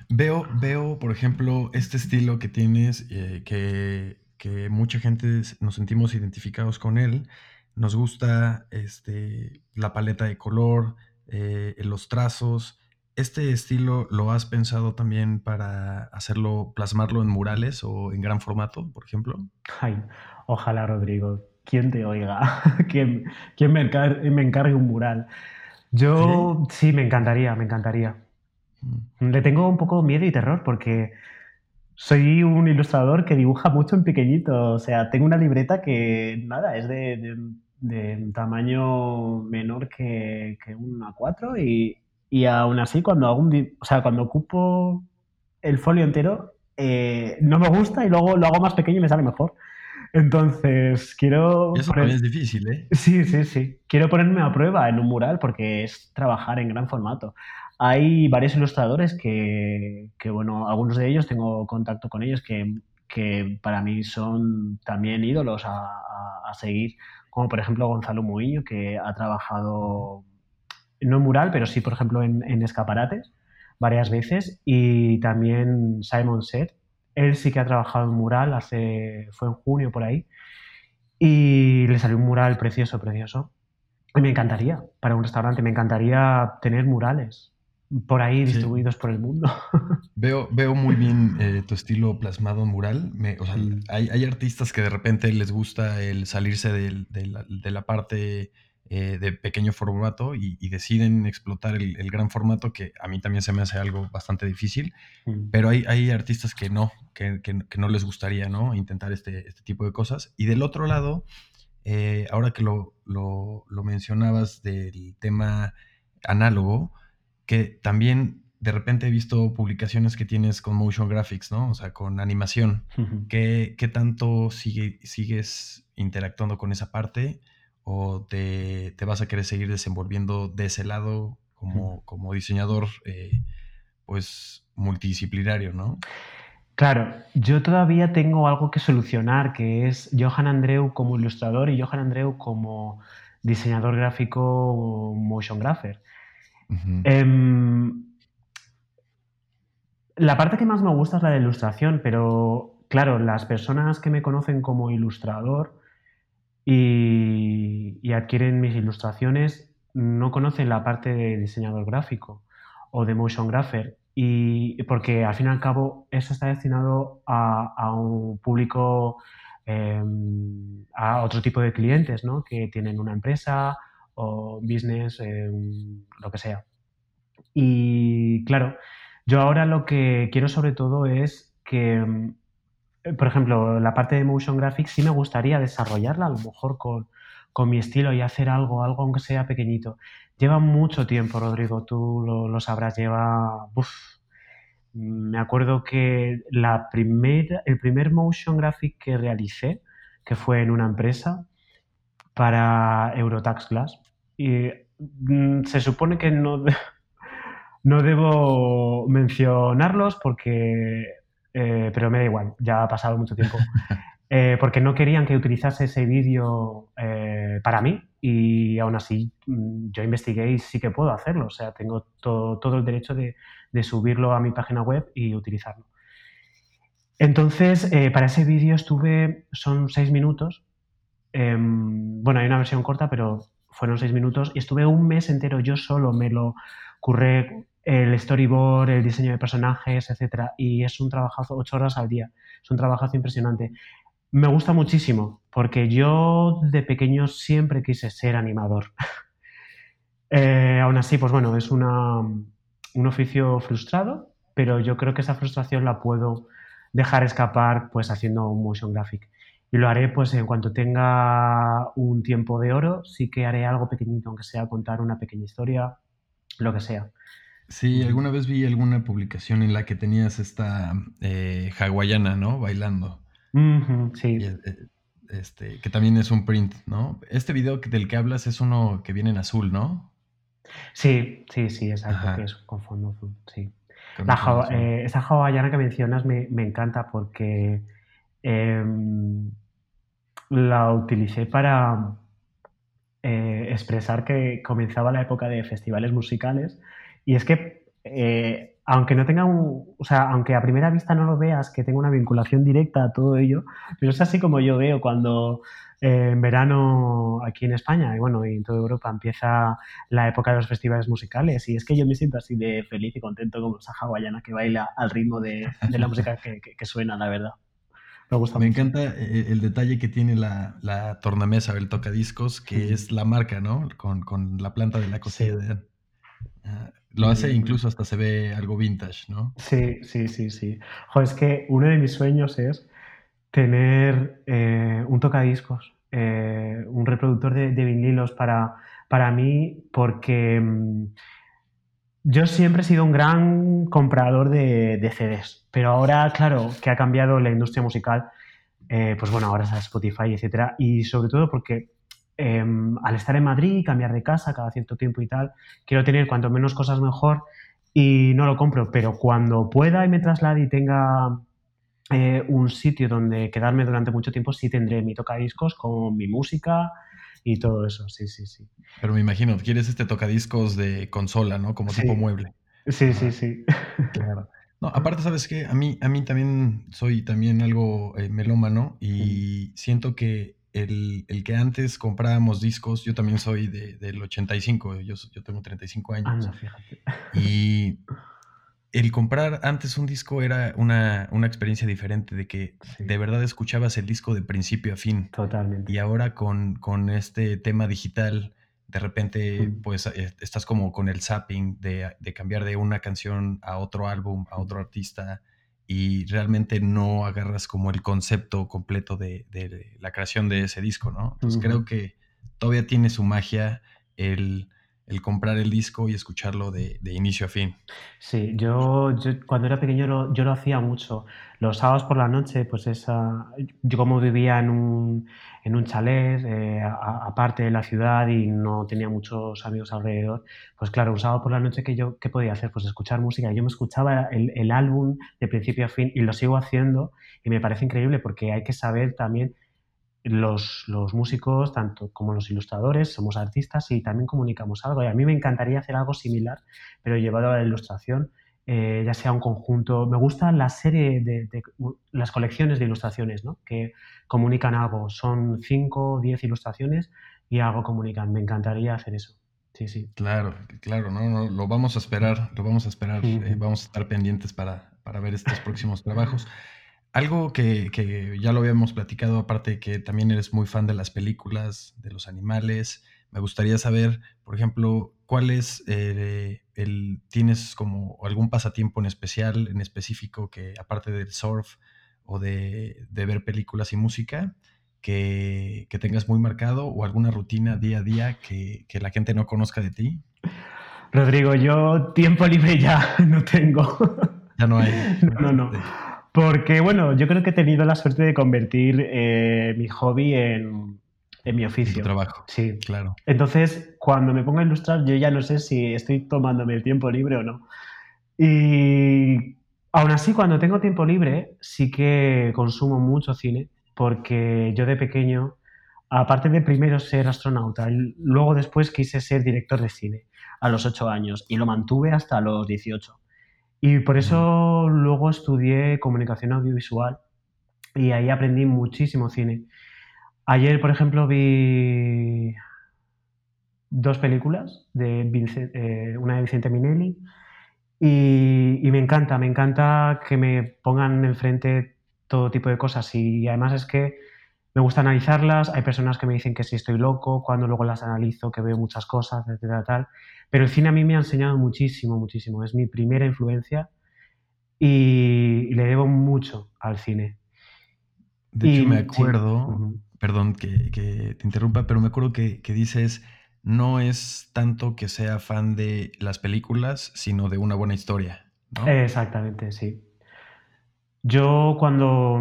Veo, veo, por ejemplo, este estilo que tienes, eh, que, que mucha gente nos sentimos identificados con él, nos gusta este, la paleta de color, eh, los trazos. ¿Este estilo lo has pensado también para hacerlo, plasmarlo en murales o en gran formato, por ejemplo? Ay, ojalá, Rodrigo. ¿Quién te oiga? (laughs) ¿Quién, quién me, encargue, un mural? Yo ¿Sí? me encantaría, me encantaría. Mm. Le tengo un poco miedo y terror porque soy un ilustrador que dibuja mucho en pequeñito. O sea, tengo una libreta que, nada, es de, de, tamaño menor que, que un A4 y, y, aún así cuando hago un, o sea, cuando ocupo el folio entero, eh, no me gusta y luego lo hago más pequeño y me sale mejor. Entonces, quiero... Eso también es difícil, ¿eh? Sí, sí, sí. Quiero ponerme a prueba en un mural porque es trabajar en gran formato. Hay varios ilustradores que, que, bueno, algunos de ellos tengo contacto con ellos que, que para mí son también ídolos a, a, seguir, como por ejemplo Gonzalo Muiño, que ha trabajado, no en mural, pero sí, por ejemplo, en, en escaparates varias veces, y también Simon Set. Él sí que ha trabajado en mural, hace, fue en junio por ahí, y le salió un mural precioso, precioso. Y me encantaría, para un restaurante, me encantaría tener murales por ahí distribuidos por el mundo. (laughs) Veo, veo muy bien eh, tu estilo plasmado en mural. o sea, hay, artistas que de repente les gusta el salirse de, la, parte eh, de pequeño formato y, deciden explotar el, gran formato, que a mí también se me hace algo bastante difícil. Pero hay, hay artistas que no, que, no les gustaría ¿no? intentar este, este, tipo de cosas. Y del otro lado, eh, ahora que lo, lo, lo mencionabas del tema análogo, que también de repente he visto publicaciones que tienes con motion graphics, ¿no? O sea, con animación. ¿Qué, tanto sigue, sigues interactuando con esa parte? ¿O te, vas a querer seguir desenvolviendo de ese lado como, como diseñador, eh, pues, multidisciplinario, ¿no? Claro, yo todavía tengo algo que solucionar, que es Johan Andreu como ilustrador y Johan Andreu como diseñador gráfico motion grapher. Em, la parte que más me gusta es la de ilustración, pero claro, las personas que me conocen como ilustrador y, adquieren mis ilustraciones no conocen la parte de diseñador gráfico o de motion grapher. Y porque al fin y al cabo eso está destinado a, un público, em, a otro tipo de clientes, ¿no? Que tienen una empresa o business, eh, lo que sea. Y claro, yo ahora lo que quiero sobre todo es que, mm, por ejemplo, la parte de motion graphics sí me gustaría desarrollarla a lo mejor con, mi estilo y hacer algo, algo aunque sea pequeñito. Lleva mucho tiempo, Rodrigo, tú lo, sabrás, lleva... me acuerdo que la primera, el primer motion graphic que realicé, que fue en una empresa para Eurotax Glass, y mm, se supone que no, (laughs) no debo mencionarlos porque eh, pero me da igual, ya ha pasado mucho tiempo. (laughs) Eh, porque no querían que utilizase ese vídeo eh, para mí y aún así mm, yo investigué y sí que puedo hacerlo, o sea, tengo todo, todo el derecho de, de, subirlo a mi página web y utilizarlo. Entonces, para ese vídeo estuve, son seis minutos, em, bueno, hay una versión corta, pero fueron seis minutos y estuve un mes entero yo solo, me lo curré el storyboard, el diseño de personajes, etcétera. Y es un trabajazo, ocho horas al día. Es un trabajazo impresionante. Me gusta muchísimo, porque yo de pequeño siempre quise ser animador. (laughs) eh, aún así, pues bueno, es una, un oficio frustrado, pero yo creo que esa frustración la puedo dejar escapar pues haciendo un motion graphic. Y lo haré pues en cuanto tenga un tiempo de oro, sí que haré algo pequeñito, aunque sea contar una pequeña historia, lo que sea. Sí, alguna vez vi alguna publicación en la que tenías esta eh, hawaiana, ¿no? Bailando. sí. Eh, este, que también es un print, ¿no? Este video del que hablas es uno que viene en azul, ¿no? Sí, sí, sí, exacto, que es con fondo azul, sí. Eh, esa hawaiana que mencionas me, encanta porque em, la utilicé para expresar que comenzaba la época de festivales musicales y es que, eh, aunque no tenga un, o sea, aunque a primera vista no lo veas que tenga una vinculación directa a todo ello, pero es así como yo veo cuando eh, en verano aquí en España y bueno, y en toda Europa empieza la época de los festivales musicales y es que yo me siento así de feliz y contento como esa hawaiana que baila al ritmo de, la música que, suena, la verdad. Me, gusta me encanta eh, el, detalle que tiene la, la tornamesa o el tocadiscos, que es la marca, ¿no? Con, con, la planta de la cocina. de ah, lo hace incluso hasta se ve algo vintage, ¿no? Sí, sí, sí, sí. Joder, es que uno de mis sueños es tener eh, un tocadiscos, eh, un reproductor de, vinilos para, para mí, porque mm, yo siempre he sido un gran comprador de, de, CDs, pero ahora, claro, que ha cambiado la industria musical, eh, pues bueno, ahora es Spotify, etcétera, y sobre todo porque Em, al estar en Madrid, cambiar de casa cada cierto tiempo y tal, quiero tener cuanto menos cosas mejor y no lo compro, pero cuando pueda y me traslade y tenga eh, un sitio donde quedarme durante mucho tiempo, sí tendré mi tocadiscos con mi música y todo eso, sí, sí, sí. Pero me imagino, quieres este tocadiscos de consola, ¿no? Como tipo mueble. Sí, sí, sí. Claro. (laughs) No, aparte, ¿sabes qué? A mí, a mí también soy también algo eh, melómano y siento que el, que antes comprábamos discos, yo también soy del 85, yo, yo tengo 35 años. Y el comprar antes un disco era una, experiencia diferente, de que de verdad escuchabas el disco de principio a fin. Totalmente. Y ahora con, con este tema digital, de repente, pues eh, estás como con el zapping de, de, cambiar de una canción a otro álbum, a otro artista y realmente no agarras como el concepto completo de, la creación de ese disco, ¿no? Entonces creo que todavía tiene su magia el, comprar el disco y escucharlo de, inicio a fin. Sí, yo, cuando era pequeño yo lo hacía mucho. Los sábados por la noche, pues esa, yo como vivía en un, en eh, aparte de la ciudad y no tenía muchos amigos alrededor, pues claro, un sábado por la noche que yo, ¿qué podía hacer? Pues escuchar música. Yo me escuchaba el, el álbum de principio a fin y lo sigo haciendo y me parece increíble porque hay que saber también los, los, músicos, tanto como los ilustradores, somos artistas y también comunicamos algo. Y a mí me encantaría hacer algo similar, pero llevado a la ilustración. Eh, ya sea un conjunto. Me gusta la serie de, las colecciones de ilustraciones, ¿no? Que comunican algo. Son 5 o 10 ilustraciones y algo comunican. Me encantaría hacer eso. Sí, sí. Claro, claro, no, lo vamos a esperar, lo vamos a esperar, eh, vamos a estar pendientes para, para ver estos próximos trabajos. Algo que, que, ya lo habíamos platicado, aparte que también eres muy fan de las películas, de los animales, me gustaría saber, por ejemplo, ¿cuál es eh, el, tienes como algún pasatiempo en especial, en específico, que aparte del surf o de, ver películas y música, que, tengas muy marcado o alguna rutina día a día que, la gente no conozca de ti? Rodrigo, yo tiempo libre ya (laughs) no tengo. Ya no hay. No, no. Porque, bueno, yo creo que he tenido la suerte de convertir eh, mi hobby en, en mi oficio. trabajo. Sí. Claro. Entonces, cuando me pongo a ilustrar, yo ya no sé si estoy tomándome el tiempo libre o no. Y Aún así, cuando tengo tiempo libre, sí que consumo mucho cine, porque yo de pequeño, aparte de primero ser astronauta, luego después quise ser director de cine a los 8 años y lo mantuve hasta los 18. Y por eso luego estudié comunicación audiovisual y ahí aprendí muchísimo cine. Ayer, por ejemplo, vi dos películas, de eh, una de Vicente Minelli y, y, me encanta, me encanta que me pongan enfrente todo tipo de cosas. Y además es que me gusta analizarlas, hay personas que me dicen que si estoy loco, cuando luego las analizo, que veo muchas cosas, etcétera, tal, pero el cine a mí me ha enseñado muchísimo, muchísimo, es mi primera influencia y, le debo mucho al cine. De hecho, me acuerdo, perdón que, te interrumpa, pero me acuerdo que, que dices no es tanto que sea fan de las películas, sino de una buena historia. Exactamente, sí. Yo cuando,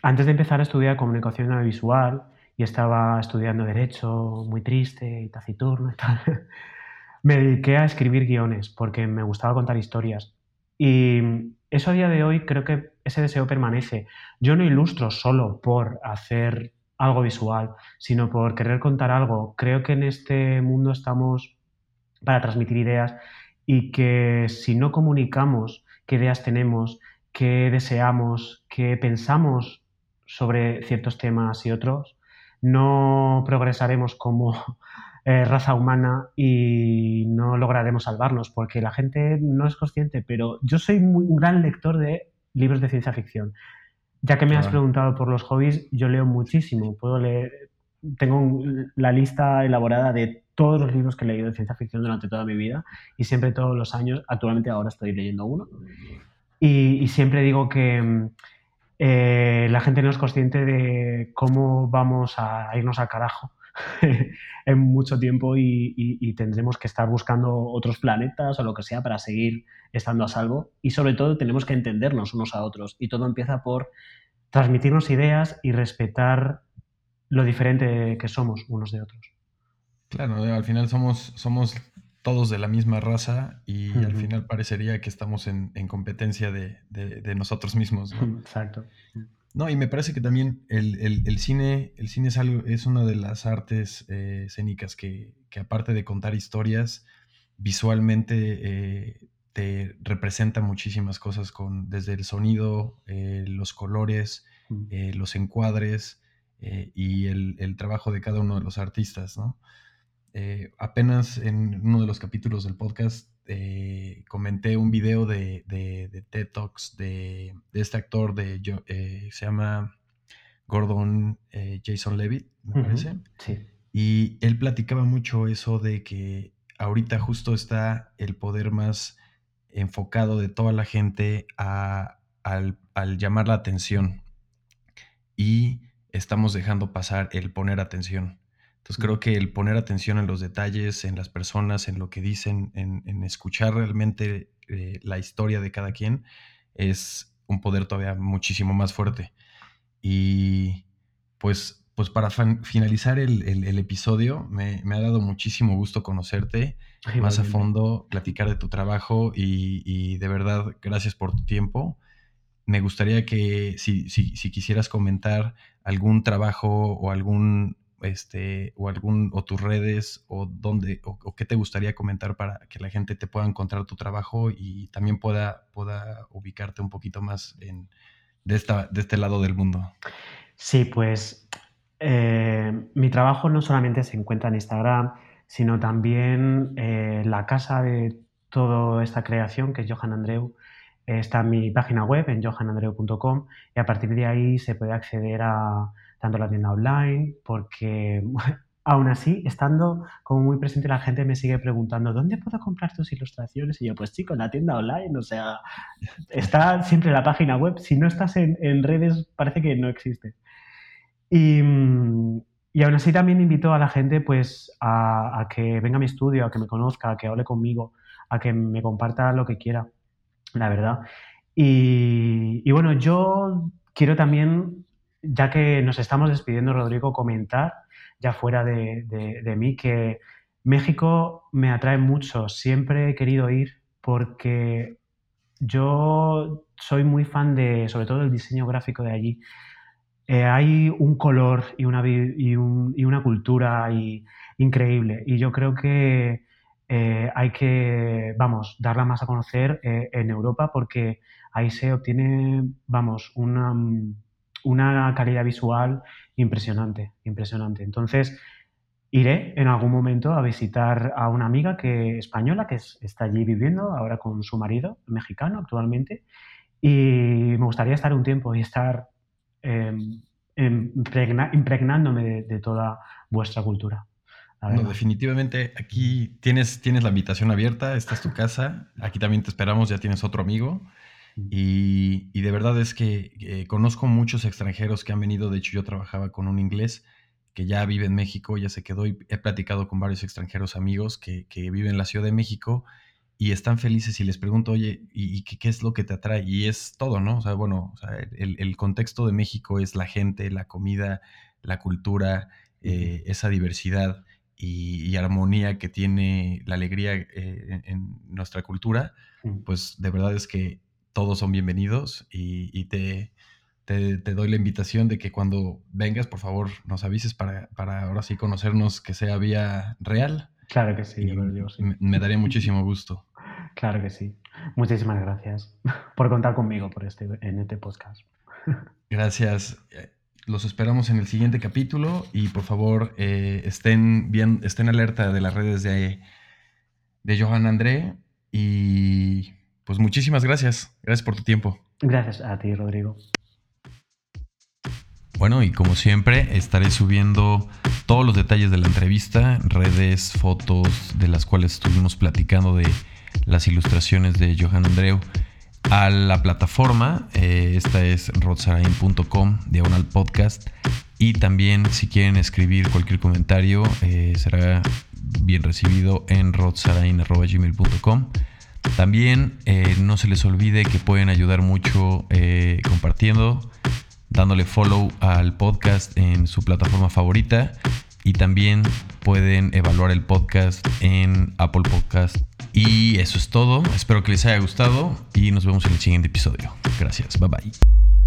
antes de empezar a estudiar comunicación audiovisual y estaba estudiando derecho, muy triste y taciturno y tal, (laughs) me dediqué a escribir guiones porque me gustaba contar historias. Y eso a día de hoy creo que ese deseo permanece. Yo no ilustro solo por hacer algo visual, sino por querer contar algo. Creo que en este mundo estamos para transmitir ideas y que si no comunicamos qué ideas tenemos, qué deseamos, qué pensamos sobre ciertos temas y otros, no progresaremos como (laughs) eh, raza humana y no lograremos salvarnos, porque la gente no es consciente, pero yo soy muy, un gran lector de libros de ciencia ficción. Ya que me has preguntado por los hobbies, yo leo muchísimo. Puedo leer, tengo la lista elaborada de todos los libros que he leído de ciencia ficción durante toda mi vida y siempre todos los años, actualmente ahora estoy leyendo uno. Y, siempre digo que eh, la gente no es consciente de cómo vamos a irnos al carajo (laughs) en mucho tiempo y, tendremos que estar buscando otros planetas o lo que sea para seguir estando a salvo. Y sobre todo tenemos que entendernos unos a otros. Y todo empieza por transmitirnos ideas y respetar lo diferente que somos unos de otros. Claro, al final somos, somos todos de la misma raza y al final parecería que estamos en, competencia de, nosotros mismos. (laughs) Exacto. No, y me parece que también el, cine, el cine es, algo, es una de las artes eh, escénicas que, aparte de contar historias, visualmente eh, te representa muchísimas cosas con, desde el sonido, eh, los colores, mm. los encuadres y el, trabajo de cada uno de los artistas, ¿no? apenas en uno de los capítulos del podcast eh, comenté un video de, de, TED Talks de, este actor de eh, se llama Gordon eh, Jason Levitt, me parece. Sí. Y él platicaba mucho eso de que ahorita justo está el poder más enfocado de toda la gente a, al, al llamar la atención. Y estamos dejando pasar el poner atención. Entonces creo que el poner atención en los detalles, en las personas, en lo que dicen, en, escuchar realmente eh, la historia de cada quien, es un poder todavía muchísimo más fuerte. Y pues, pues para finalizar el, episodio, me, ha dado muchísimo gusto conocerte más a fondo, platicar de tu trabajo y, de verdad, gracias por tu tiempo. Me gustaría que si, si quisieras comentar algún trabajo o algún este, o algún, o tus redes, o dónde, o, qué te gustaría comentar para que la gente te pueda encontrar tu trabajo y también pueda, pueda ubicarte un poquito más en, de, esta, de este lado del mundo. Sí, pues eh, mi trabajo no solamente se encuentra en Instagram, sino también eh, la casa de toda esta creación, que es Johan Andreu, está en mi página web, en johanandreu.com, y a partir de ahí se puede acceder a tanto la tienda online, porque (laughs) aún así, estando como muy presente, la gente me sigue preguntando, ¿dónde puedo comprar tus ilustraciones? Y yo, pues chico, en la tienda online, o sea, está siempre la página web. Si no estás en, redes, parece que no existe. Y, y, aún así también invito a la gente pues a, que venga a mi estudio, a que me conozca, a que hable conmigo, a que me comparta lo que quiera, la verdad. Y, y bueno, yo quiero también ya que nos estamos despidiendo, Rodrigo, comentar, ya fuera de, mí, que México me atrae mucho. Siempre he querido ir porque yo soy muy fan de, sobre todo, el diseño gráfico de allí. Eh, hay un color y una, y, una cultura increíble. Y yo creo que eh, hay que, vamos, darla más a conocer eh, en Europa porque ahí se obtiene, vamos, una, una calidad visual impresionante, impresionante. Entonces, iré en algún momento a visitar a una amiga que, española que está allí viviendo ahora con su marido, mexicano actualmente, y me gustaría estar un tiempo y estar em, impregnándome de, toda vuestra cultura. No, definitivamente aquí tienes, tienes la invitación abierta, esta es tu casa, aquí también te esperamos, ya tienes otro amigo. Y, de verdad es que eh, conozco muchos extranjeros que han venido, de hecho yo trabajaba con un inglés que ya vive en México, ya se quedó y he platicado con varios extranjeros amigos que, viven en la Ciudad de México y están felices y les pregunto, oye, ¿y, qué, es lo que te atrae? Y es todo, ¿no? O sea, bueno, el, contexto de México es la gente, la comida, la cultura, eh, esa diversidad y, armonía que tiene la alegría eh, en, nuestra cultura, pues de verdad es que todos son bienvenidos y te, te, doy la invitación de que cuando vengas, por favor, nos avises para, para ahora sí conocernos que sea vía real. Claro que sí, Me, daría muchísimo gusto. (laughs) Claro que sí. Muchísimas gracias (laughs) por contar conmigo por este, en este podcast. (laughs) Gracias. Los esperamos en el siguiente capítulo y por favor eh, estén bien, estén alerta de las redes de, de Johan André y pues muchísimas gracias. Gracias por tu tiempo. Gracias a ti, Rodrigo. Bueno, y como siempre, estaré subiendo todos los detalles de la entrevista, redes, fotos de las cuales estuvimos platicando de las ilustraciones de Johan Andreu a la plataforma. Eh, esta es rodsarain.com, diagonal podcast. Y también, si quieren escribir cualquier comentario, eh, será bien recibido en rodsarain.gmail.com. También eh, no se les olvide que pueden ayudar mucho compartiendo dándole follow al podcast en su plataforma favorita y también pueden evaluar el podcast en Apple Podcast. Y eso es todo. Espero que les haya gustado y nos vemos en el siguiente episodio. Gracias. Bye bye.